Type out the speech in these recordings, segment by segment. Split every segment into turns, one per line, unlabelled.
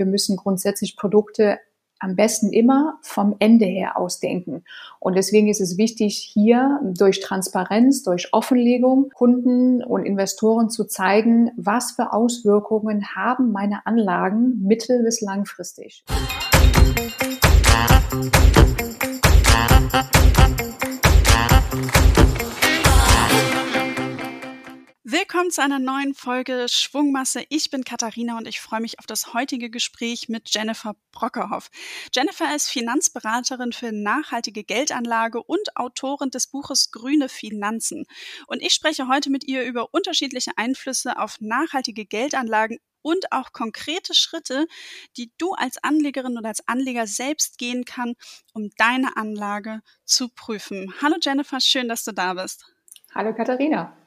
wir müssen grundsätzlich Produkte am besten immer vom Ende her ausdenken. Und deswegen ist es wichtig, hier durch Transparenz, durch Offenlegung Kunden und Investoren zu zeigen, was für Auswirkungen haben meine Anlagen mittel- bis langfristig.
Willkommen zu einer neuen Folge Schwungmasse. Ich bin Katharina und ich freue mich auf das heutige Gespräch mit Jennifer Brockerhoff. Jennifer ist Finanzberaterin für nachhaltige Geldanlage und Autorin des Buches Grüne Finanzen. Und ich spreche heute mit ihr über unterschiedliche Einflüsse auf nachhaltige Geldanlagen und auch konkrete Schritte, die du als Anlegerin oder als Anleger selbst gehen kann, um deine Anlage zu prüfen. Hallo Jennifer, schön, dass du da bist.
Hallo Katharina.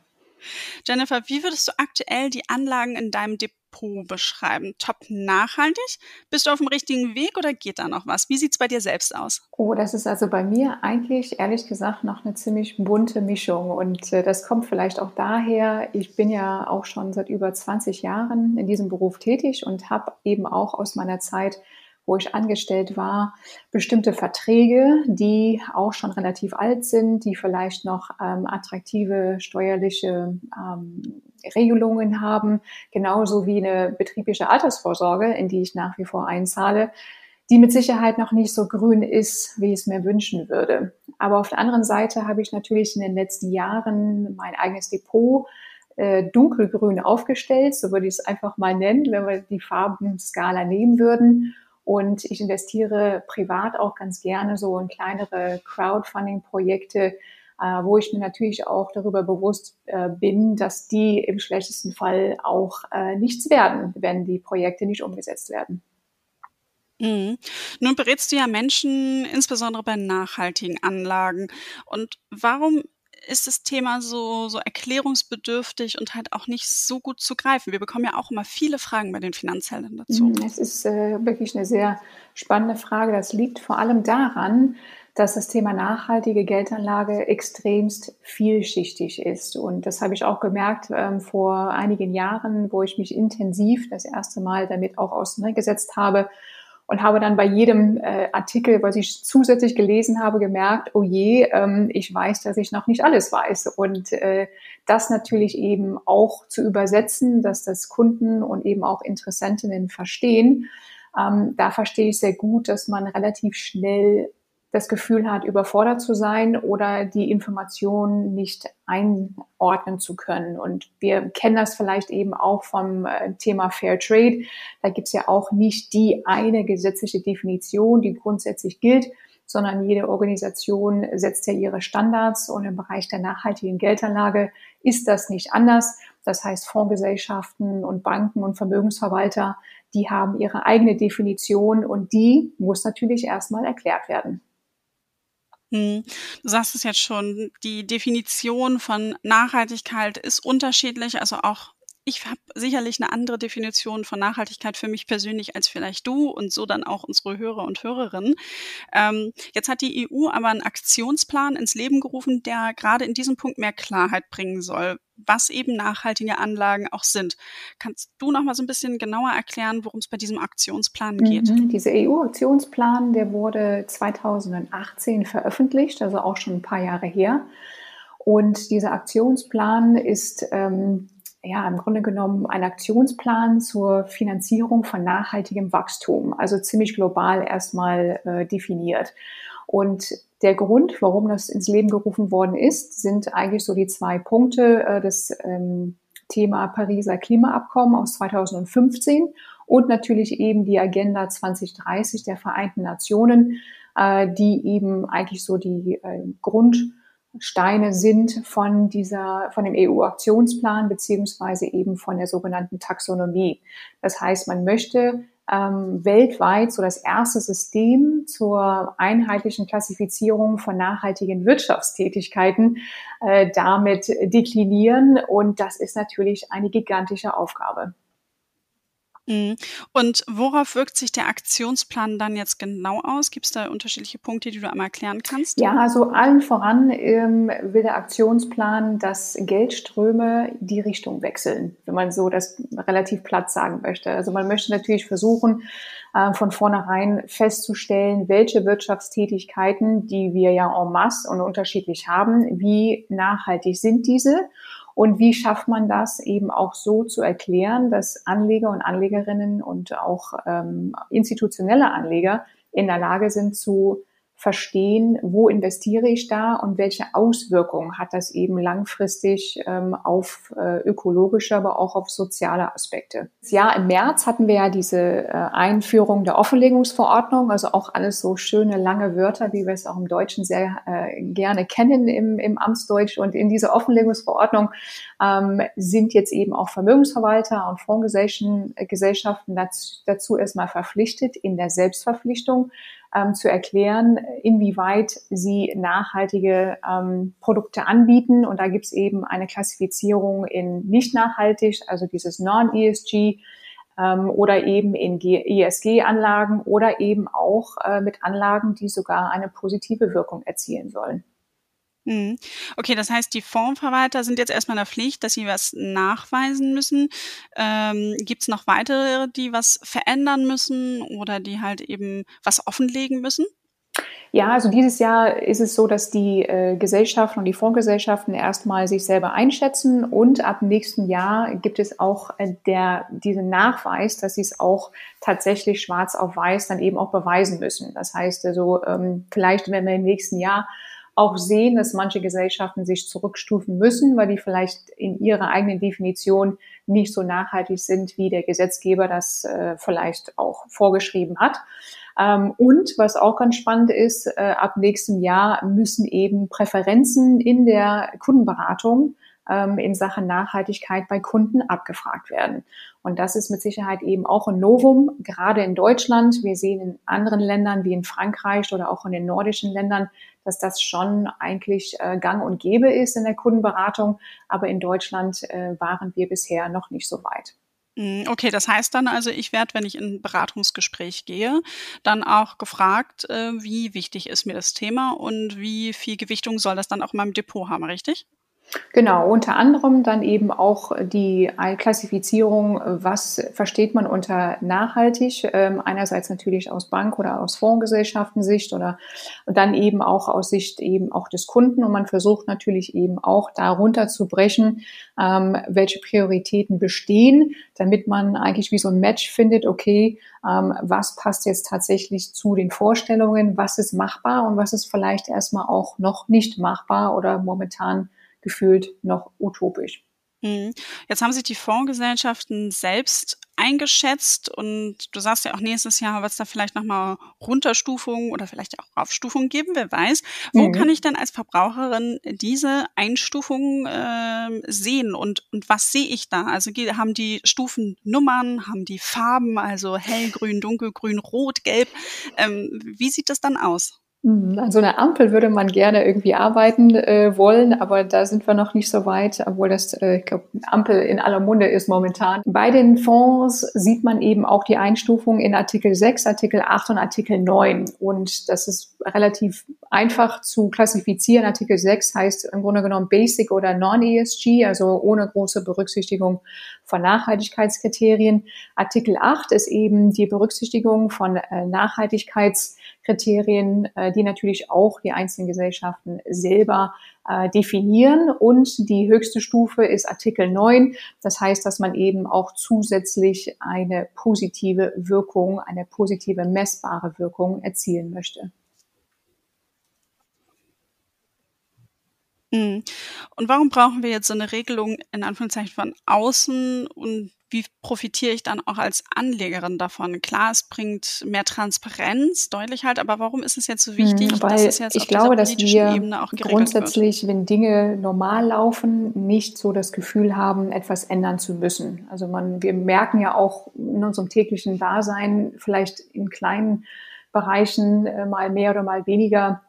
Jennifer, wie würdest du aktuell die Anlagen in deinem Depot beschreiben? Top nachhaltig? Bist du auf dem richtigen Weg oder geht da noch was? Wie sieht es bei dir selbst aus?
Oh, das ist also bei mir eigentlich ehrlich gesagt noch eine ziemlich bunte Mischung. Und äh, das kommt vielleicht auch daher, ich bin ja auch schon seit über 20 Jahren in diesem Beruf tätig und habe eben auch aus meiner Zeit wo ich angestellt war, bestimmte Verträge, die auch schon relativ alt sind, die vielleicht noch ähm, attraktive steuerliche ähm, Regelungen haben, genauso wie eine betriebliche Altersvorsorge, in die ich nach wie vor einzahle, die mit Sicherheit noch nicht so grün ist, wie ich es mir wünschen würde. Aber auf der anderen Seite habe ich natürlich in den letzten Jahren mein eigenes Depot äh, dunkelgrün aufgestellt, so würde ich es einfach mal nennen, wenn wir die Farbenskala nehmen würden. Und ich investiere privat auch ganz gerne so in kleinere Crowdfunding-Projekte, äh, wo ich mir natürlich auch darüber bewusst äh, bin, dass die im schlechtesten Fall auch äh, nichts werden, wenn die Projekte nicht umgesetzt werden.
Mhm. Nun berätst du ja Menschen, insbesondere bei nachhaltigen Anlagen. Und warum ist das Thema so, so erklärungsbedürftig und halt auch nicht so gut zu greifen. Wir bekommen ja auch immer viele Fragen bei den Finanzheldern dazu.
Mhm, es ist äh, wirklich eine sehr spannende Frage. Das liegt vor allem daran, dass das Thema nachhaltige Geldanlage extremst vielschichtig ist. Und das habe ich auch gemerkt ähm, vor einigen Jahren, wo ich mich intensiv das erste Mal damit auch auseinandergesetzt habe und habe dann bei jedem äh, Artikel, was ich zusätzlich gelesen habe, gemerkt, oh je, ähm, ich weiß, dass ich noch nicht alles weiß. Und äh, das natürlich eben auch zu übersetzen, dass das Kunden und eben auch Interessentinnen verstehen. Ähm, da verstehe ich sehr gut, dass man relativ schnell das Gefühl hat, überfordert zu sein oder die Informationen nicht einordnen zu können. Und wir kennen das vielleicht eben auch vom äh, Thema Fair Trade. Da gibt es ja auch nicht die eine gesetzliche Definition, die grundsätzlich gilt, sondern jede Organisation setzt ja ihre Standards und im Bereich der nachhaltigen Geldanlage ist das nicht anders. Das heißt, Fondsgesellschaften und Banken und Vermögensverwalter, die haben ihre eigene Definition und die muss natürlich erstmal erklärt werden.
Hm. Du sagst es jetzt schon, die Definition von Nachhaltigkeit ist unterschiedlich, also auch ich habe sicherlich eine andere Definition von Nachhaltigkeit für mich persönlich als vielleicht du und so dann auch unsere Hörer und Hörerinnen. Ähm, jetzt hat die EU aber einen Aktionsplan ins Leben gerufen, der gerade in diesem Punkt mehr Klarheit bringen soll, was eben nachhaltige Anlagen auch sind. Kannst du noch mal so ein bisschen genauer erklären, worum es bei diesem Aktionsplan geht?
Mhm, dieser EU-Aktionsplan, der wurde 2018 veröffentlicht, also auch schon ein paar Jahre her. Und dieser Aktionsplan ist ähm, ja, im Grunde genommen ein Aktionsplan zur Finanzierung von nachhaltigem Wachstum, also ziemlich global erstmal äh, definiert. Und der Grund, warum das ins Leben gerufen worden ist, sind eigentlich so die zwei Punkte äh, des ähm, Thema Pariser Klimaabkommen aus 2015 und natürlich eben die Agenda 2030 der Vereinten Nationen, äh, die eben eigentlich so die äh, Grund Steine sind von dieser, von dem EU-Aktionsplan beziehungsweise eben von der sogenannten Taxonomie. Das heißt, man möchte ähm, weltweit so das erste System zur einheitlichen Klassifizierung von nachhaltigen Wirtschaftstätigkeiten äh, damit deklinieren. Und das ist natürlich eine gigantische Aufgabe.
Mhm. Und worauf wirkt sich der Aktionsplan dann jetzt genau aus? Gibt es da unterschiedliche Punkte, die du einmal erklären kannst?
Ja, also allen voran ähm, will der Aktionsplan, dass Geldströme die Richtung wechseln, wenn man so das relativ platt sagen möchte. Also man möchte natürlich versuchen, äh, von vornherein festzustellen, welche Wirtschaftstätigkeiten, die wir ja en masse und unterschiedlich haben, wie nachhaltig sind diese und wie schafft man das eben auch so zu erklären, dass Anleger und Anlegerinnen und auch ähm, institutionelle Anleger in der Lage sind zu verstehen, wo investiere ich da und welche Auswirkungen hat das eben langfristig ähm, auf äh, ökologische, aber auch auf soziale Aspekte. Ja, im März hatten wir ja diese äh, Einführung der Offenlegungsverordnung, also auch alles so schöne lange Wörter, wie wir es auch im Deutschen sehr äh, gerne kennen im, im Amtsdeutsch. Und in dieser Offenlegungsverordnung ähm, sind jetzt eben auch Vermögensverwalter und Fondsgesellschaften äh, dazu, dazu erstmal verpflichtet in der Selbstverpflichtung ähm, zu erklären, inwieweit sie nachhaltige ähm, Produkte anbieten. Und da gibt es eben eine Klassifizierung in nicht nachhaltig, also dieses Non-ESG ähm, oder eben in ESG-Anlagen oder eben auch äh, mit Anlagen, die sogar eine positive Wirkung erzielen sollen.
Mhm. Okay, das heißt, die Fondsverwalter sind jetzt erstmal in der Pflicht, dass sie was nachweisen müssen. Ähm, Gibt es noch weitere, die was verändern müssen oder die halt eben was offenlegen müssen?
Ja, also dieses Jahr ist es so, dass die äh, Gesellschaften und die Fondsgesellschaften erstmal sich selber einschätzen und ab nächsten Jahr gibt es auch äh, der, diesen Nachweis, dass sie es auch tatsächlich schwarz auf weiß dann eben auch beweisen müssen. Das heißt also, ähm, vielleicht wenn wir im nächsten Jahr auch sehen, dass manche Gesellschaften sich zurückstufen müssen, weil die vielleicht in ihrer eigenen Definition nicht so nachhaltig sind, wie der Gesetzgeber das äh, vielleicht auch vorgeschrieben hat. Ähm, und was auch ganz spannend ist, äh, ab nächstem Jahr müssen eben Präferenzen in der Kundenberatung ähm, in Sachen Nachhaltigkeit bei Kunden abgefragt werden. Und das ist mit Sicherheit eben auch ein Novum, gerade in Deutschland. Wir sehen in anderen Ländern wie in Frankreich oder auch in den nordischen Ländern, dass das schon eigentlich äh, gang und gäbe ist in der Kundenberatung. Aber in Deutschland äh, waren wir bisher noch nicht so weit.
Hm, okay, das heißt dann also, ich werde, wenn ich in ein Beratungsgespräch gehe, dann auch gefragt, äh, wie wichtig ist mir das Thema und wie viel Gewichtung soll das dann auch in meinem Depot haben, richtig?
Genau, unter anderem dann eben auch die Klassifizierung, was versteht man unter nachhaltig, ähm, einerseits natürlich aus Bank- oder aus Fondsgesellschaften-Sicht oder dann eben auch aus Sicht eben auch des Kunden. Und man versucht natürlich eben auch darunter zu brechen, ähm, welche Prioritäten bestehen, damit man eigentlich wie so ein Match findet, okay, ähm, was passt jetzt tatsächlich zu den Vorstellungen, was ist machbar und was ist vielleicht erstmal auch noch nicht machbar oder momentan gefühlt noch utopisch.
Mhm. Jetzt haben sich die Fondsgesellschaften selbst eingeschätzt und du sagst ja auch nächstes Jahr wird es da vielleicht nochmal Runterstufungen oder vielleicht auch Aufstufungen geben, wer weiß. Wo mhm. kann ich denn als Verbraucherin diese Einstufungen äh, sehen und, und was sehe ich da? Also haben die Stufen Nummern, haben die Farben, also hellgrün, dunkelgrün, rot, gelb. Ähm, wie sieht das dann aus?
Mhm, an so einer Ampel würde man gerne irgendwie arbeiten äh, wollen, aber da sind wir noch nicht so weit, obwohl das, äh, ich glaube, Ampel in aller Munde ist momentan. Bei den Fonds sieht man eben auch die Einstufung in Artikel 6, Artikel 8 und Artikel 9. Und das ist relativ einfach zu klassifizieren. Artikel 6 heißt im Grunde genommen Basic oder Non-ESG, also ohne große Berücksichtigung von Nachhaltigkeitskriterien. Artikel 8 ist eben die Berücksichtigung von äh, Nachhaltigkeitskriterien, äh, die natürlich auch die einzelnen Gesellschaften selber äh, definieren. Und die höchste Stufe ist Artikel 9. Das heißt, dass man eben auch zusätzlich eine positive Wirkung, eine positive messbare Wirkung erzielen möchte.
Und warum brauchen wir jetzt so eine Regelung in Anführungszeichen von außen und wie profitiere ich dann auch als Anlegerin davon? Klar, es bringt mehr Transparenz, deutlich halt, aber warum ist es jetzt so wichtig,
hm, dass es jetzt ich auf glaube, dass wir grundsätzlich, wird? wenn Dinge normal laufen, nicht so das Gefühl haben, etwas ändern zu müssen. Also man, wir merken ja auch in unserem täglichen Dasein vielleicht in kleinen Bereichen äh, mal mehr oder mal weniger,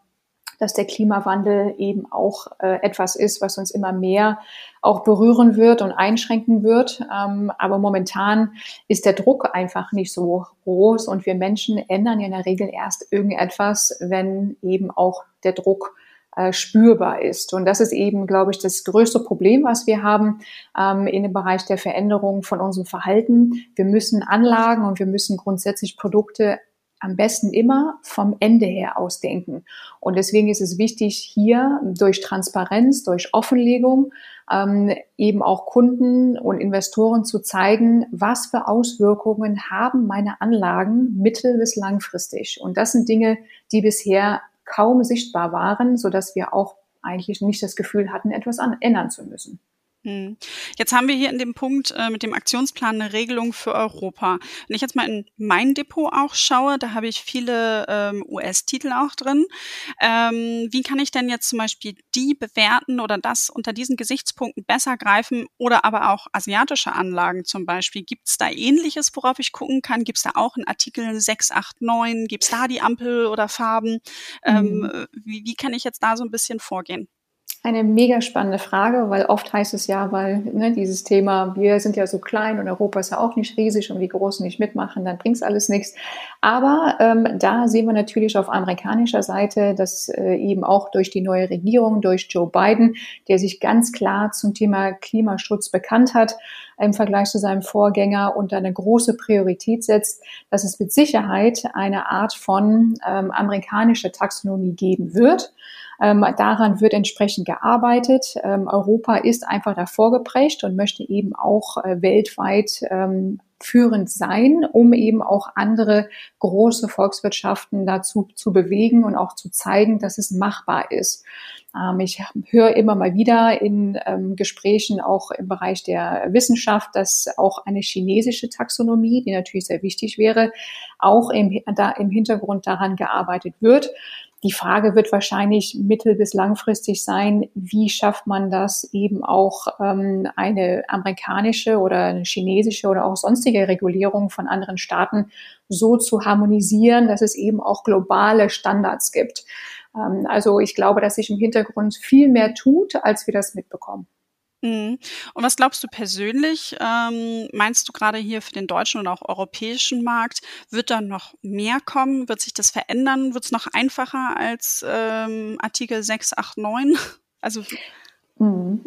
dass der Klimawandel eben auch äh, etwas ist, was uns immer mehr auch berühren wird und einschränken wird. Ähm, aber momentan ist der Druck einfach nicht so groß und wir Menschen ändern ja in der Regel erst irgendetwas, wenn eben auch der Druck äh, spürbar ist. Und das ist eben, glaube ich, das größte Problem, was wir haben ähm, in dem Bereich der Veränderung von unserem Verhalten. Wir müssen Anlagen und wir müssen grundsätzlich Produkte am besten immer vom Ende her ausdenken. Und deswegen ist es wichtig, hier durch Transparenz, durch Offenlegung ähm, eben auch Kunden und Investoren zu zeigen, was für Auswirkungen haben meine Anlagen mittel- bis langfristig. Und das sind Dinge, die bisher kaum sichtbar waren, so dass wir auch eigentlich nicht das Gefühl hatten, etwas an, ändern zu müssen.
Hm. Jetzt haben wir hier in dem Punkt äh, mit dem Aktionsplan eine Regelung für Europa. Wenn ich jetzt mal in mein Depot auch schaue, da habe ich viele ähm, US-Titel auch drin. Ähm, wie kann ich denn jetzt zum Beispiel die bewerten oder das unter diesen Gesichtspunkten besser greifen oder aber auch asiatische Anlagen zum Beispiel? Gibt es da ähnliches, worauf ich gucken kann? Gibt es da auch einen Artikel 689? Gibt es da die Ampel oder Farben? Ähm, mhm. wie, wie kann ich jetzt da so ein bisschen vorgehen?
Eine mega spannende Frage, weil oft heißt es ja, weil ne, dieses Thema, wir sind ja so klein und Europa ist ja auch nicht riesig und die Großen nicht mitmachen, dann bringt's alles nichts. Aber ähm, da sehen wir natürlich auf amerikanischer Seite, dass äh, eben auch durch die neue Regierung, durch Joe Biden, der sich ganz klar zum Thema Klimaschutz bekannt hat, im Vergleich zu seinem Vorgänger und eine große Priorität setzt, dass es mit Sicherheit eine Art von ähm, amerikanischer Taxonomie geben wird. Ähm, daran wird entsprechend gearbeitet. Ähm, Europa ist einfach davor geprägt und möchte eben auch äh, weltweit ähm, führend sein, um eben auch andere große Volkswirtschaften dazu zu bewegen und auch zu zeigen, dass es machbar ist. Ähm, ich höre immer mal wieder in ähm, Gesprächen auch im Bereich der Wissenschaft, dass auch eine chinesische Taxonomie, die natürlich sehr wichtig wäre, auch im, da im Hintergrund daran gearbeitet wird. Die Frage wird wahrscheinlich mittel- bis langfristig sein, wie schafft man das eben auch ähm, eine amerikanische oder eine chinesische oder auch sonstige Regulierung von anderen Staaten so zu harmonisieren, dass es eben auch globale Standards gibt. Ähm, also ich glaube, dass sich im Hintergrund viel mehr tut, als wir das mitbekommen.
Mhm. Und was glaubst du persönlich? Ähm, meinst du gerade hier für den deutschen und auch europäischen Markt, wird da noch mehr kommen? Wird sich das verändern? Wird es noch einfacher als ähm, Artikel 689?
Also.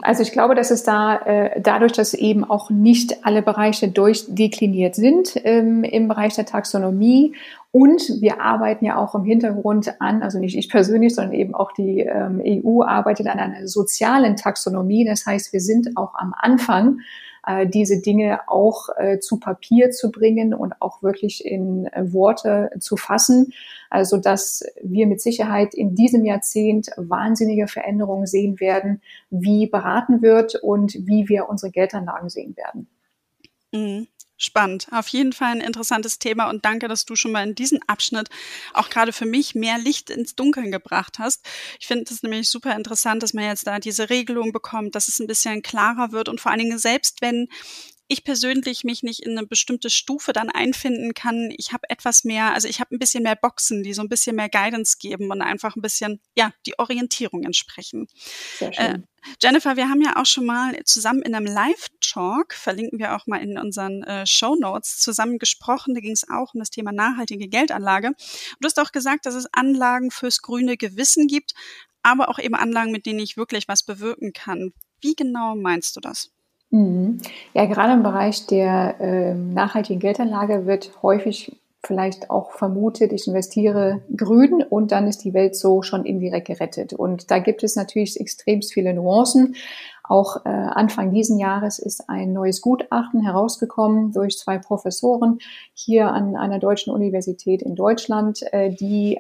Also ich glaube, dass es da äh, dadurch, dass eben auch nicht alle Bereiche durchdekliniert sind ähm, im Bereich der Taxonomie und wir arbeiten ja auch im Hintergrund an, also nicht ich persönlich, sondern eben auch die ähm, EU arbeitet an einer sozialen Taxonomie. Das heißt, wir sind auch am Anfang äh, diese Dinge auch äh, zu Papier zu bringen und auch wirklich in äh, Worte zu fassen, also dass wir mit Sicherheit in diesem Jahrzehnt wahnsinnige Veränderungen sehen werden, wie beraten wird und wie wir unsere Geldanlagen sehen werden.
Mhm. Spannend. Auf jeden Fall ein interessantes Thema und danke, dass du schon mal in diesen Abschnitt auch gerade für mich mehr Licht ins Dunkeln gebracht hast. Ich finde es nämlich super interessant, dass man jetzt da diese Regelung bekommt, dass es ein bisschen klarer wird und vor allen Dingen selbst wenn ich persönlich mich nicht in eine bestimmte Stufe dann einfinden kann. Ich habe etwas mehr, also ich habe ein bisschen mehr Boxen, die so ein bisschen mehr Guidance geben und einfach ein bisschen, ja, die Orientierung entsprechen. Sehr äh, schön. Äh, Jennifer, wir haben ja auch schon mal zusammen in einem Live-Talk, verlinken wir auch mal in unseren äh, Show Notes, zusammen gesprochen. Da ging es auch um das Thema nachhaltige Geldanlage. du hast auch gesagt, dass es Anlagen fürs grüne Gewissen gibt, aber auch eben Anlagen, mit denen ich wirklich was bewirken kann. Wie genau meinst du das?
Mhm. Ja, gerade im Bereich der äh, nachhaltigen Geldanlage wird häufig vielleicht auch vermutet, ich investiere grün und dann ist die Welt so schon indirekt gerettet. Und da gibt es natürlich extrem viele Nuancen. Auch äh, Anfang diesen Jahres ist ein neues Gutachten herausgekommen durch zwei Professoren hier an einer deutschen Universität in Deutschland, äh, die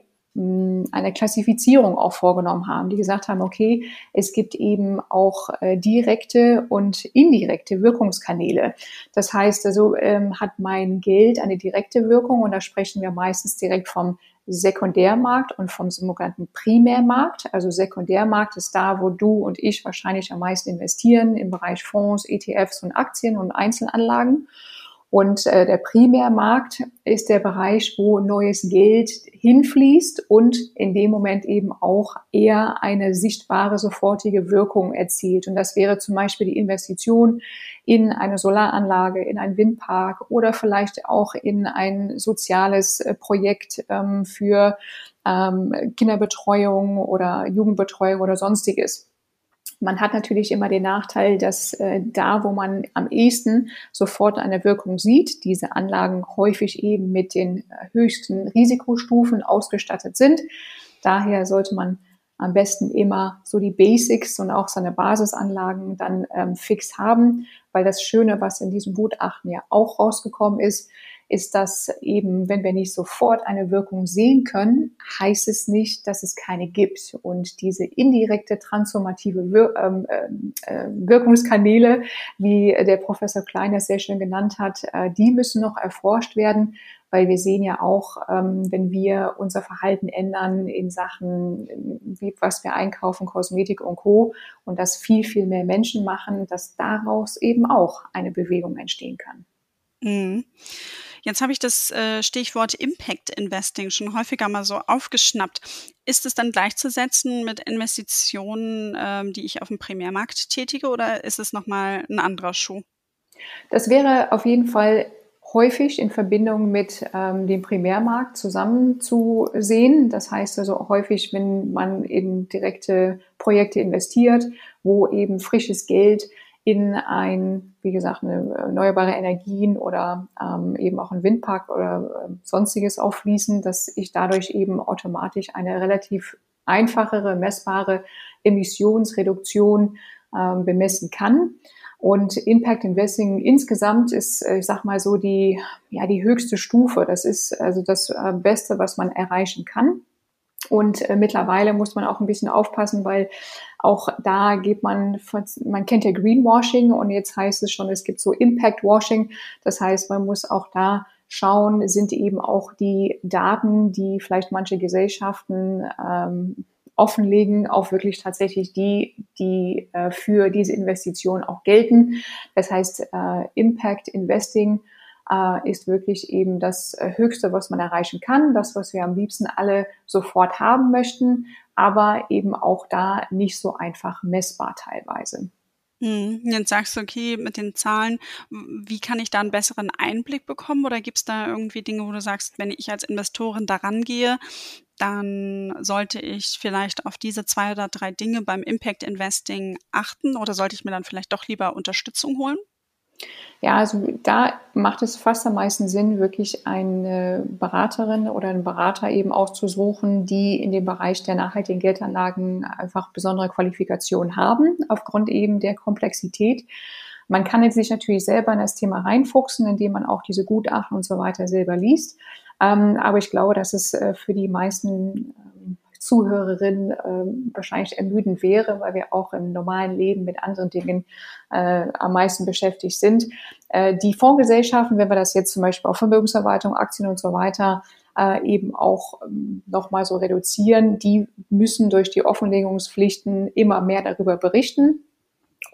eine Klassifizierung auch vorgenommen haben, die gesagt haben, okay, es gibt eben auch äh, direkte und indirekte Wirkungskanäle. Das heißt also, ähm, hat mein Geld eine direkte Wirkung und da sprechen wir meistens direkt vom Sekundärmarkt und vom sogenannten Primärmarkt. Also Sekundärmarkt ist da, wo du und ich wahrscheinlich am meisten investieren im Bereich Fonds, ETFs und Aktien und Einzelanlagen. Und äh, der Primärmarkt ist der Bereich, wo neues Geld hinfließt und in dem Moment eben auch eher eine sichtbare, sofortige Wirkung erzielt. Und das wäre zum Beispiel die Investition in eine Solaranlage, in einen Windpark oder vielleicht auch in ein soziales äh, Projekt ähm, für ähm, Kinderbetreuung oder Jugendbetreuung oder sonstiges. Man hat natürlich immer den Nachteil, dass äh, da, wo man am ehesten sofort eine Wirkung sieht, diese Anlagen häufig eben mit den äh, höchsten Risikostufen ausgestattet sind. Daher sollte man am besten immer so die Basics und auch seine Basisanlagen dann ähm, fix haben, weil das Schöne, was in diesem Gutachten ja auch rausgekommen ist, ist, dass eben, wenn wir nicht sofort eine Wirkung sehen können, heißt es nicht, dass es keine gibt. Und diese indirekte transformative Wir ähm, äh, Wirkungskanäle, wie der Professor Klein das sehr schön genannt hat, äh, die müssen noch erforscht werden, weil wir sehen ja auch, ähm, wenn wir unser Verhalten ändern in Sachen, was wir einkaufen, Kosmetik und Co. und das viel, viel mehr Menschen machen, dass daraus eben auch eine Bewegung entstehen kann.
Mhm. Jetzt habe ich das äh, Stichwort Impact Investing schon häufiger mal so aufgeschnappt. Ist es dann gleichzusetzen mit Investitionen, ähm, die ich auf dem Primärmarkt tätige, oder ist es nochmal ein anderer Schuh?
Das wäre auf jeden Fall häufig in Verbindung mit ähm, dem Primärmarkt zusammenzusehen. Das heißt also häufig, wenn man in direkte Projekte investiert, wo eben frisches Geld in ein, wie gesagt, eine erneuerbare Energien oder ähm, eben auch ein Windpark oder äh, sonstiges auffließen, dass ich dadurch eben automatisch eine relativ einfachere, messbare Emissionsreduktion ähm, bemessen kann. Und Impact Investing insgesamt ist, äh, ich sag mal so, die, ja, die höchste Stufe. Das ist also das äh, Beste, was man erreichen kann. Und äh, mittlerweile muss man auch ein bisschen aufpassen, weil auch da geht man, man kennt ja Greenwashing und jetzt heißt es schon, es gibt so Impact Washing. Das heißt, man muss auch da schauen, sind eben auch die Daten, die vielleicht manche Gesellschaften ähm, offenlegen, auch wirklich tatsächlich die, die äh, für diese Investition auch gelten. Das heißt, äh, Impact Investing äh, ist wirklich eben das äh, Höchste, was man erreichen kann, das, was wir am liebsten alle sofort haben möchten, aber eben auch da nicht so einfach messbar teilweise.
Mhm. Jetzt sagst du, okay, mit den Zahlen, wie kann ich da einen besseren Einblick bekommen? Oder gibt es da irgendwie Dinge, wo du sagst, wenn ich als Investorin daran gehe, dann sollte ich vielleicht auf diese zwei oder drei Dinge beim Impact Investing achten oder sollte ich mir dann vielleicht doch lieber Unterstützung holen?
Ja, also da macht es fast am meisten Sinn, wirklich eine Beraterin oder einen Berater eben auszusuchen, die in dem Bereich der nachhaltigen Geldanlagen einfach besondere Qualifikationen haben, aufgrund eben der Komplexität. Man kann jetzt sich natürlich selber in das Thema reinfuchsen, indem man auch diese Gutachten und so weiter selber liest. Ähm, aber ich glaube, dass es äh, für die meisten Zuhörerin äh, wahrscheinlich ermüdend wäre, weil wir auch im normalen Leben mit anderen Dingen äh, am meisten beschäftigt sind. Äh, die Fondsgesellschaften, wenn wir das jetzt zum Beispiel auf Vermögensverwaltung, Aktien und so weiter äh, eben auch ähm, nochmal so reduzieren, die müssen durch die Offenlegungspflichten immer mehr darüber berichten.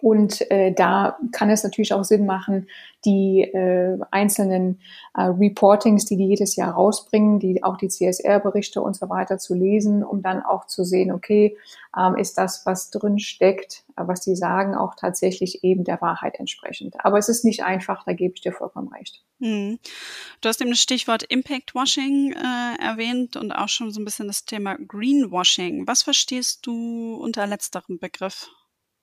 Und äh, da kann es natürlich auch Sinn machen, die äh, einzelnen äh, Reportings, die die jedes Jahr rausbringen, die auch die CSR-Berichte und so weiter zu lesen, um dann auch zu sehen, okay, ähm, ist das, was drin steckt, äh, was die sagen, auch tatsächlich eben der Wahrheit entsprechend. Aber es ist nicht einfach, da gebe ich dir vollkommen recht.
Hm. Du hast eben das Stichwort Impact Washing äh, erwähnt und auch schon so ein bisschen das Thema Greenwashing. Was verstehst du unter letzterem Begriff?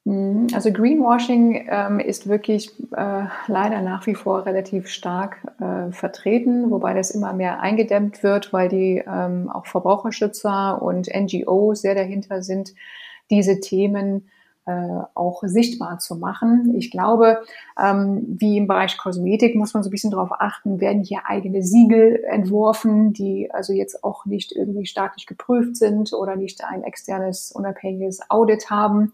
Mhm. Also Greenwashing ähm, ist wirklich äh, leider nach wie vor relativ stark äh, vertreten, wobei das immer mehr eingedämmt wird, weil die ähm, auch Verbraucherschützer und NGOs sehr dahinter sind, diese Themen äh, auch sichtbar zu machen. Ich glaube, ähm, wie im Bereich Kosmetik muss man so ein bisschen darauf achten, werden hier eigene Siegel entworfen, die also jetzt auch nicht irgendwie staatlich geprüft sind oder nicht ein externes unabhängiges Audit haben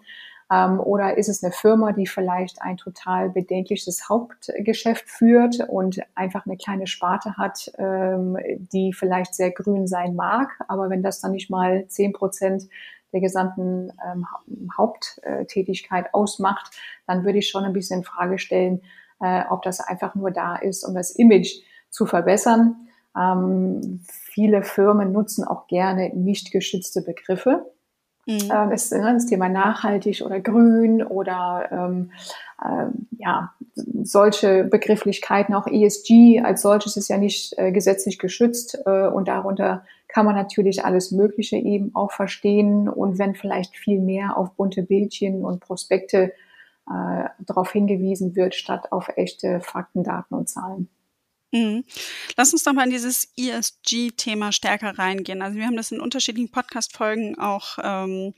ähm, oder ist es eine Firma, die vielleicht ein total bedenkliches Hauptgeschäft führt und einfach eine kleine Sparte hat, ähm, die vielleicht sehr grün sein mag, aber wenn das dann nicht mal zehn Prozent der gesamten ähm, Haupttätigkeit ausmacht, dann würde ich schon ein bisschen in Frage stellen, äh, ob das einfach nur da ist, um das Image zu verbessern. Ähm, viele Firmen nutzen auch gerne nicht geschützte Begriffe. Mhm. Äh, das, ne, das, Thema nachhaltig oder grün oder ähm, äh, ja, solche Begrifflichkeiten, auch ESG als solches ist ja nicht äh, gesetzlich geschützt äh, und darunter kann man natürlich alles Mögliche eben auch verstehen und wenn vielleicht viel mehr auf bunte Bildchen und Prospekte äh, darauf hingewiesen wird, statt auf echte Fakten, Daten und Zahlen.
Mhm. Lass uns doch mal in dieses ESG-Thema stärker reingehen. Also wir haben das in unterschiedlichen Podcast-Folgen auch ähm,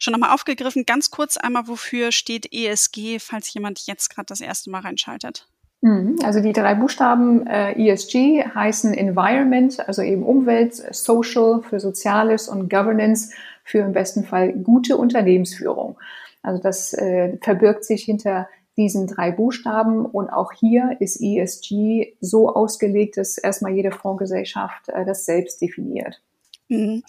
schon nochmal aufgegriffen. Ganz kurz einmal, wofür steht ESG, falls jemand jetzt gerade das erste Mal reinschaltet?
Mhm. Also die drei Buchstaben äh, ESG heißen Environment, also eben Umwelt, Social für Soziales und Governance für im besten Fall gute Unternehmensführung. Also das äh, verbirgt sich hinter diesen drei Buchstaben. Und auch hier ist ESG so ausgelegt, dass erstmal jede Fondsgesellschaft äh, das selbst definiert.
Mhm.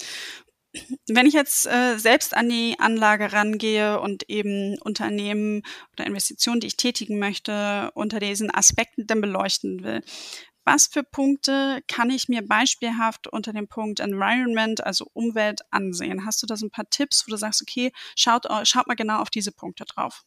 Wenn ich jetzt äh, selbst an die Anlage rangehe und eben Unternehmen oder Investitionen, die ich tätigen möchte, unter diesen Aspekten dann beleuchten will, was für Punkte kann ich mir beispielhaft unter dem Punkt Environment, also Umwelt, ansehen? Hast du da so ein paar Tipps, wo du sagst, okay, schaut, schaut mal genau auf diese Punkte drauf?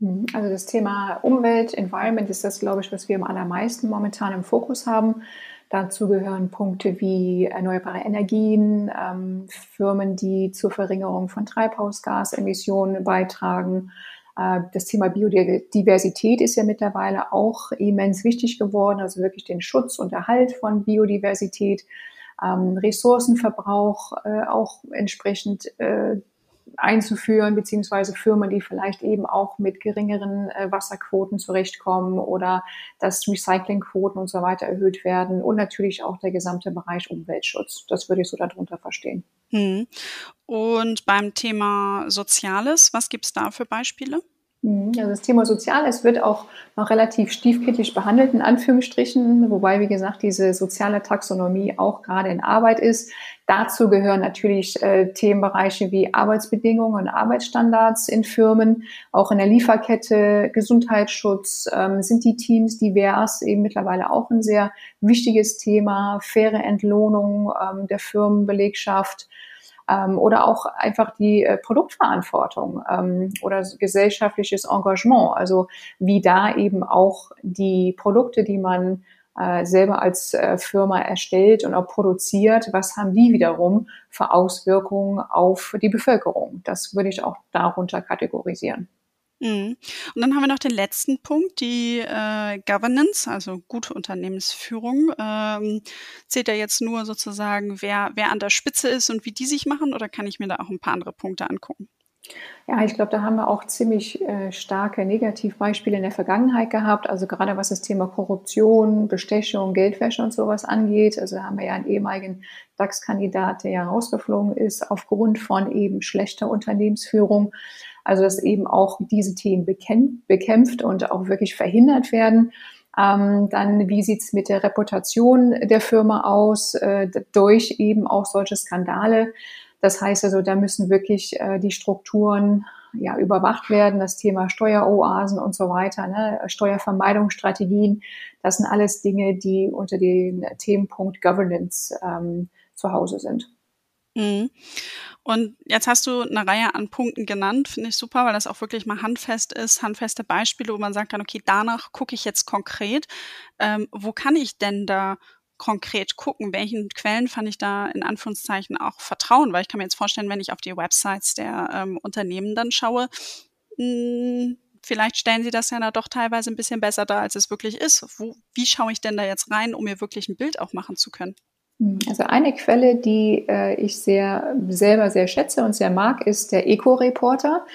Mhm. Also das Thema Umwelt, Environment ist das, glaube ich, was wir am allermeisten momentan im Fokus haben. Dazu gehören Punkte wie erneuerbare Energien, ähm, Firmen, die zur Verringerung von Treibhausgasemissionen beitragen. Äh, das Thema Biodiversität ist ja mittlerweile auch immens wichtig geworden, also wirklich den Schutz und Erhalt von Biodiversität. Ähm, Ressourcenverbrauch äh, auch entsprechend äh, einzuführen, beziehungsweise Firmen, die vielleicht eben auch mit geringeren äh, Wasserquoten zurechtkommen oder dass Recyclingquoten und so weiter erhöht werden und natürlich auch der gesamte Bereich Umweltschutz. Das würde ich so darunter verstehen.
Hm. Und beim Thema Soziales, was gibt es da für Beispiele?
Mhm. Also das Thema Soziales wird auch noch relativ stiefkindlich behandelt, in Anführungsstrichen, wobei, wie gesagt, diese soziale Taxonomie auch gerade in Arbeit ist. Dazu gehören natürlich äh, Themenbereiche wie Arbeitsbedingungen und Arbeitsstandards in Firmen, auch in der Lieferkette, Gesundheitsschutz, ähm, sind die Teams divers, eben mittlerweile auch ein sehr wichtiges Thema, faire Entlohnung ähm, der Firmenbelegschaft ähm, oder auch einfach die äh, Produktverantwortung ähm, oder gesellschaftliches Engagement. Also wie da eben auch die Produkte, die man äh, selber als äh, Firma erstellt und auch produziert, was haben die wiederum für Auswirkungen auf die Bevölkerung? Das würde ich auch darunter kategorisieren.
Mhm. Und dann haben wir noch den letzten Punkt, die äh, Governance, also gute Unternehmensführung. Ähm, zählt ja jetzt nur sozusagen, wer, wer an der Spitze ist und wie die sich machen, oder kann ich mir da auch ein paar andere Punkte angucken?
Ja, ich glaube, da haben wir auch ziemlich äh, starke Negativbeispiele in der Vergangenheit gehabt. Also gerade was das Thema Korruption, Bestechung, Geldwäsche und sowas angeht. Also haben wir ja einen ehemaligen DAX-Kandidat, der ja rausgeflogen ist aufgrund von eben schlechter Unternehmensführung. Also dass eben auch diese Themen bekämpft und auch wirklich verhindert werden. Ähm, dann, wie sieht's mit der Reputation der Firma aus äh, durch eben auch solche Skandale? Das heißt also, da müssen wirklich äh, die Strukturen ja, überwacht werden, das Thema Steueroasen und so weiter, ne? Steuervermeidungsstrategien, das sind alles Dinge, die unter den Themenpunkt Governance ähm, zu Hause sind.
Mhm. Und jetzt hast du eine Reihe an Punkten genannt, finde ich super, weil das auch wirklich mal handfest ist, handfeste Beispiele, wo man sagen kann, okay, danach gucke ich jetzt konkret. Ähm, wo kann ich denn da konkret gucken, welchen Quellen fand ich da in Anführungszeichen auch vertrauen, weil ich kann mir jetzt vorstellen, wenn ich auf die Websites der ähm, Unternehmen dann schaue, mh, hm, vielleicht stellen sie das ja da doch teilweise ein bisschen besser dar, als es wirklich ist. Wo, wie schaue ich denn da jetzt rein, um mir wirklich ein Bild auch machen zu können?
Also eine Quelle, die äh, ich sehr selber sehr schätze und sehr mag, ist der Eco-Reporter.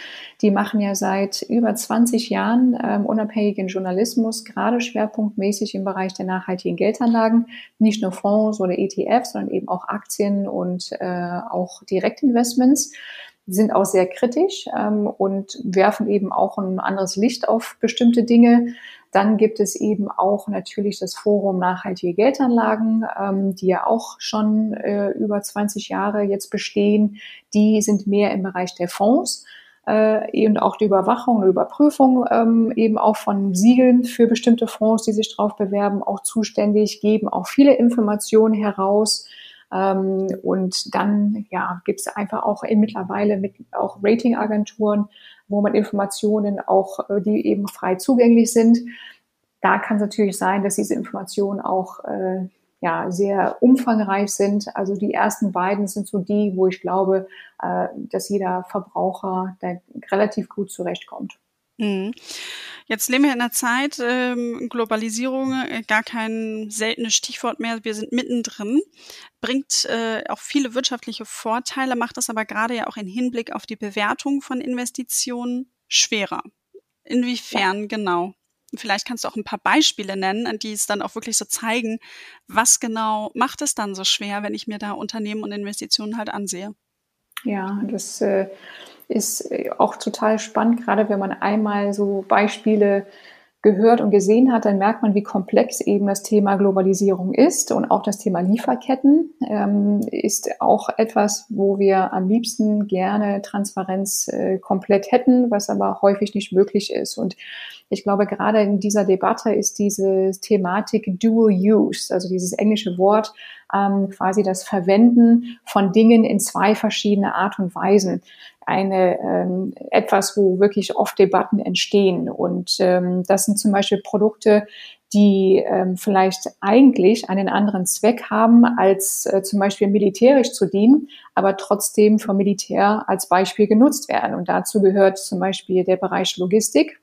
Die machen ja seit über 20 Jahren ähm, unabhängigen Journalismus, gerade schwerpunktmäßig im Bereich der nachhaltigen Geldanlagen, nicht nur Fonds oder ETFs, sondern eben auch Aktien und äh, auch Direktinvestments. Die sind auch sehr kritisch ähm, und werfen eben auch ein anderes Licht auf bestimmte Dinge. Dann gibt es eben auch natürlich das Forum Nachhaltige Geldanlagen, ähm, die ja auch schon äh, über 20 Jahre jetzt bestehen. Die sind mehr im Bereich der Fonds äh, und auch die Überwachung und Überprüfung ähm, eben auch von Siegeln für bestimmte Fonds, die sich drauf bewerben, auch zuständig, geben auch viele Informationen heraus. Ähm, und dann ja, gibt es einfach auch in, mittlerweile mit auch Ratingagenturen, wo man Informationen auch, äh, die eben frei zugänglich sind. Da kann es natürlich sein, dass diese Informationen auch äh, ja, sehr umfangreich sind. Also die ersten beiden sind so die, wo ich glaube, äh, dass jeder Verbraucher da relativ gut zurechtkommt.
Mhm. Jetzt leben wir in einer Zeit, ähm, Globalisierung, äh, gar kein seltenes Stichwort mehr. Wir sind mittendrin, bringt äh, auch viele wirtschaftliche Vorteile, macht es aber gerade ja auch in Hinblick auf die Bewertung von Investitionen schwerer. Inwiefern ja. genau? Vielleicht kannst du auch ein paar Beispiele nennen, die es dann auch wirklich so zeigen, was genau macht es dann so schwer, wenn ich mir da Unternehmen und Investitionen halt ansehe.
Ja, das äh, ist äh, auch total spannend, gerade wenn man einmal so Beispiele gehört und gesehen hat, dann merkt man, wie komplex eben das Thema Globalisierung ist. Und auch das Thema Lieferketten ähm, ist auch etwas, wo wir am liebsten gerne Transparenz äh, komplett hätten, was aber häufig nicht möglich ist. Und ich glaube, gerade in dieser Debatte ist diese Thematik Dual Use, also dieses englische Wort, ähm, quasi das Verwenden von Dingen in zwei verschiedene Art und Weisen eine ähm, etwas, wo wirklich oft Debatten entstehen. Und ähm, das sind zum Beispiel Produkte, die ähm, vielleicht eigentlich einen anderen Zweck haben, als äh, zum Beispiel militärisch zu dienen, aber trotzdem vom Militär als Beispiel genutzt werden. Und dazu gehört zum Beispiel der Bereich Logistik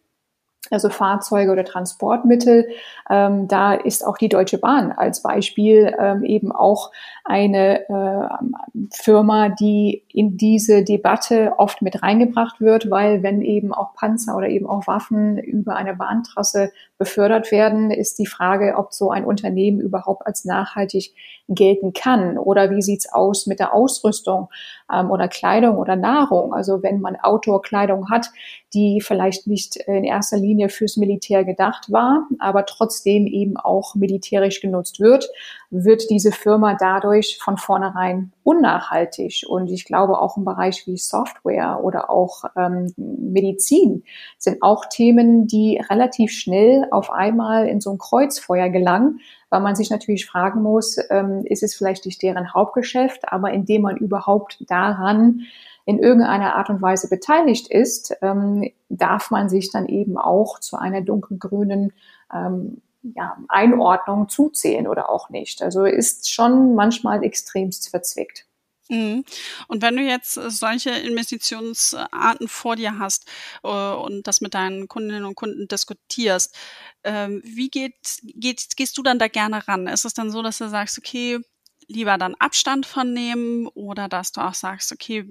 also Fahrzeuge oder Transportmittel. Ähm, da ist auch die Deutsche Bahn als Beispiel ähm, eben auch eine äh, Firma, die in diese Debatte oft mit reingebracht wird, weil wenn eben auch Panzer oder eben auch Waffen über eine Bahntrasse befördert werden, ist die Frage, ob so ein Unternehmen überhaupt als nachhaltig gelten kann. Oder wie sieht's aus mit der Ausrüstung ähm, oder Kleidung oder Nahrung? Also wenn man Outdoor-Kleidung hat, die vielleicht nicht in erster Linie fürs Militär gedacht war, aber trotzdem eben auch militärisch genutzt wird, wird diese Firma dadurch von vornherein unnachhaltig. Und ich glaube auch im Bereich wie Software oder auch ähm, Medizin sind auch Themen, die relativ schnell auf einmal in so ein Kreuzfeuer gelangen, weil man sich natürlich fragen muss, ähm, ist es vielleicht nicht deren Hauptgeschäft, aber indem man überhaupt daran in irgendeiner Art und Weise beteiligt ist, ähm, darf man sich dann eben auch zu einer dunkelgrünen ähm, ja, Einordnung zuzählen oder auch nicht. Also ist schon manchmal extremst verzwickt.
Mhm. Und wenn du jetzt äh, solche Investitionsarten vor dir hast äh, und das mit deinen Kundinnen und Kunden diskutierst, ähm, wie geht, geht, gehst du dann da gerne ran? Ist es dann so, dass du sagst, okay, lieber dann Abstand von nehmen oder dass du auch sagst, okay,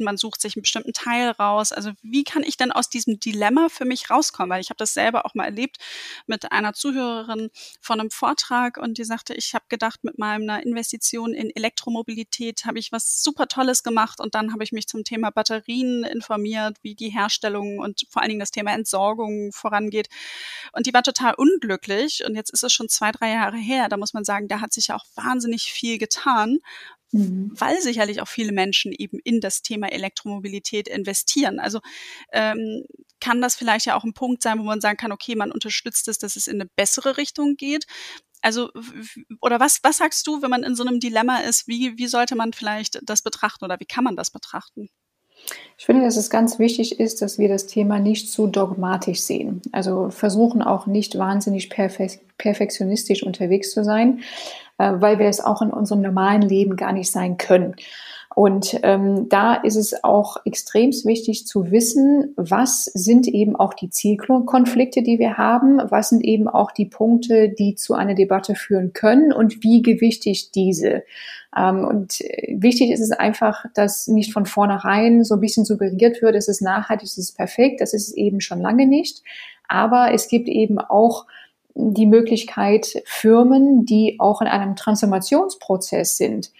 man sucht sich einen bestimmten Teil raus. Also wie kann ich denn aus diesem Dilemma für mich rauskommen? Weil ich habe das selber auch mal erlebt mit einer Zuhörerin von einem Vortrag und die sagte, ich habe gedacht, mit meiner Investition in Elektromobilität habe ich was super Tolles gemacht und dann habe ich mich zum Thema Batterien informiert, wie die Herstellung und vor allen Dingen das Thema Entsorgung vorangeht. Und die war total unglücklich und jetzt ist es schon zwei, drei Jahre her. Da muss man sagen, da hat sich ja auch wahnsinnig viel getan, mhm. weil sicherlich auch viele Menschen eben in das Thema Elektromobilität investieren. Also ähm, kann das vielleicht ja auch ein Punkt sein, wo man sagen kann, okay, man unterstützt es, dass es in eine bessere Richtung geht. Also, oder was, was sagst du, wenn man in so einem Dilemma ist, wie, wie sollte man vielleicht das betrachten oder wie kann man das betrachten?
Ich finde, dass es ganz wichtig ist, dass wir das Thema nicht zu dogmatisch sehen. Also versuchen auch nicht wahnsinnig perfektionistisch unterwegs zu sein, äh, weil wir es auch in unserem normalen Leben gar nicht sein können. Und ähm, da ist es auch extrem wichtig zu wissen, was sind eben auch die Zielkonflikte, die wir haben, was sind eben auch die Punkte, die zu einer Debatte führen können und wie gewichtig diese. Ähm, und äh, wichtig ist es einfach, dass nicht von vornherein so ein bisschen suggeriert wird, es ist nachhaltig, es ist perfekt, das ist es eben schon lange nicht. Aber es gibt eben auch die Möglichkeit, Firmen, die auch in einem Transformationsprozess sind,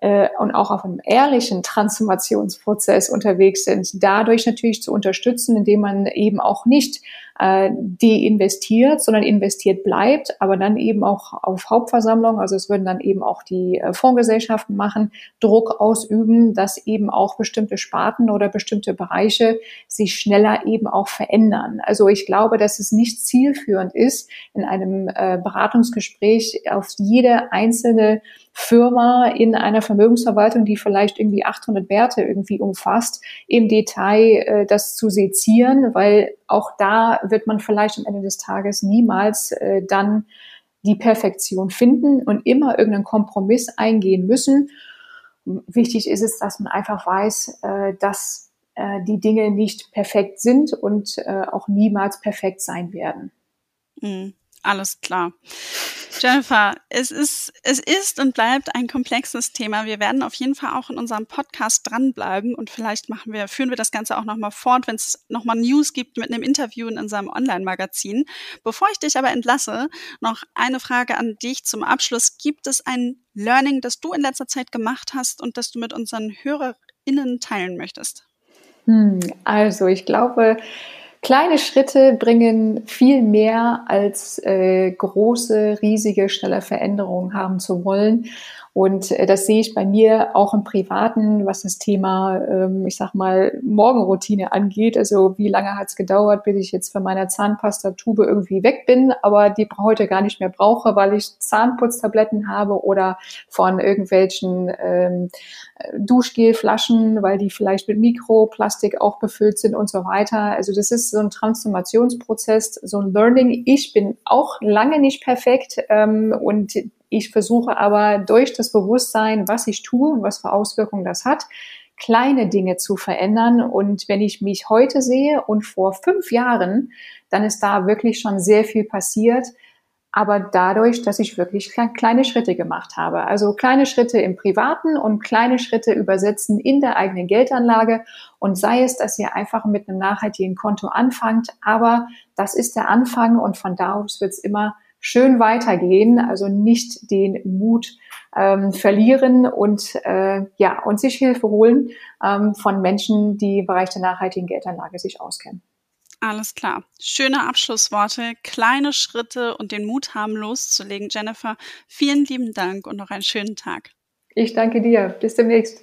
äh, und auch auf einem ehrlichen Transformationsprozess unterwegs sind, dadurch natürlich zu unterstützen, indem man eben auch nicht äh, deinvestiert, sondern investiert bleibt, aber dann eben auch auf Hauptversammlung, also es würden dann eben auch die äh, Fondsgesellschaften machen, Druck ausüben, dass eben auch bestimmte Sparten oder bestimmte Bereiche sich schneller eben auch verändern. Also ich glaube, dass es nicht zielführend ist, in einem äh, Beratungsgespräch auf jede einzelne Firma in einer Vermögensverwaltung, die vielleicht irgendwie 800 Werte irgendwie umfasst, im Detail äh, das zu sezieren, weil auch da wird man vielleicht am Ende des Tages niemals äh, dann die Perfektion finden und immer irgendeinen Kompromiss eingehen müssen. Wichtig ist es, dass man einfach weiß, äh, dass äh, die Dinge nicht perfekt sind und äh, auch niemals perfekt sein werden.
Mhm. Alles klar. Jennifer, es ist, es ist und bleibt ein komplexes Thema. Wir werden auf jeden Fall auch in unserem Podcast dranbleiben und vielleicht machen wir, führen wir das Ganze auch nochmal fort, wenn es nochmal News gibt mit einem Interview in unserem Online-Magazin. Bevor ich dich aber entlasse, noch eine Frage an dich zum Abschluss. Gibt es ein Learning, das du in letzter Zeit gemacht hast und das du mit unseren HörerInnen teilen möchtest?
Hm, also, ich glaube, Kleine Schritte bringen viel mehr als äh, große, riesige, schnelle Veränderungen haben zu wollen. Und äh, das sehe ich bei mir auch im Privaten, was das Thema, ähm, ich sag mal, Morgenroutine angeht. Also wie lange hat es gedauert, bis ich jetzt von meiner Zahnpasta-Tube irgendwie weg bin, aber die heute gar nicht mehr brauche, weil ich Zahnputztabletten habe oder von irgendwelchen ähm, Duschgelflaschen, weil die vielleicht mit Mikroplastik auch befüllt sind und so weiter. Also das ist so ein Transformationsprozess, so ein Learning. Ich bin auch lange nicht perfekt ähm, und ich versuche aber durch das Bewusstsein, was ich tue und was für Auswirkungen das hat, kleine Dinge zu verändern. Und wenn ich mich heute sehe und vor fünf Jahren, dann ist da wirklich schon sehr viel passiert. Aber dadurch, dass ich wirklich kleine Schritte gemacht habe. Also kleine Schritte im Privaten und kleine Schritte übersetzen in der eigenen Geldanlage. Und sei es, dass ihr einfach mit einem nachhaltigen Konto anfangt. Aber das ist der Anfang und von da aus wird es immer schön weitergehen, also nicht den Mut ähm, verlieren und äh, ja und sich Hilfe holen ähm, von Menschen, die im Bereich der nachhaltigen Geldanlage sich auskennen.
Alles klar. Schöne Abschlussworte, kleine Schritte und den Mut haben, loszulegen. Jennifer, vielen lieben Dank und noch einen schönen Tag.
Ich danke dir. Bis demnächst.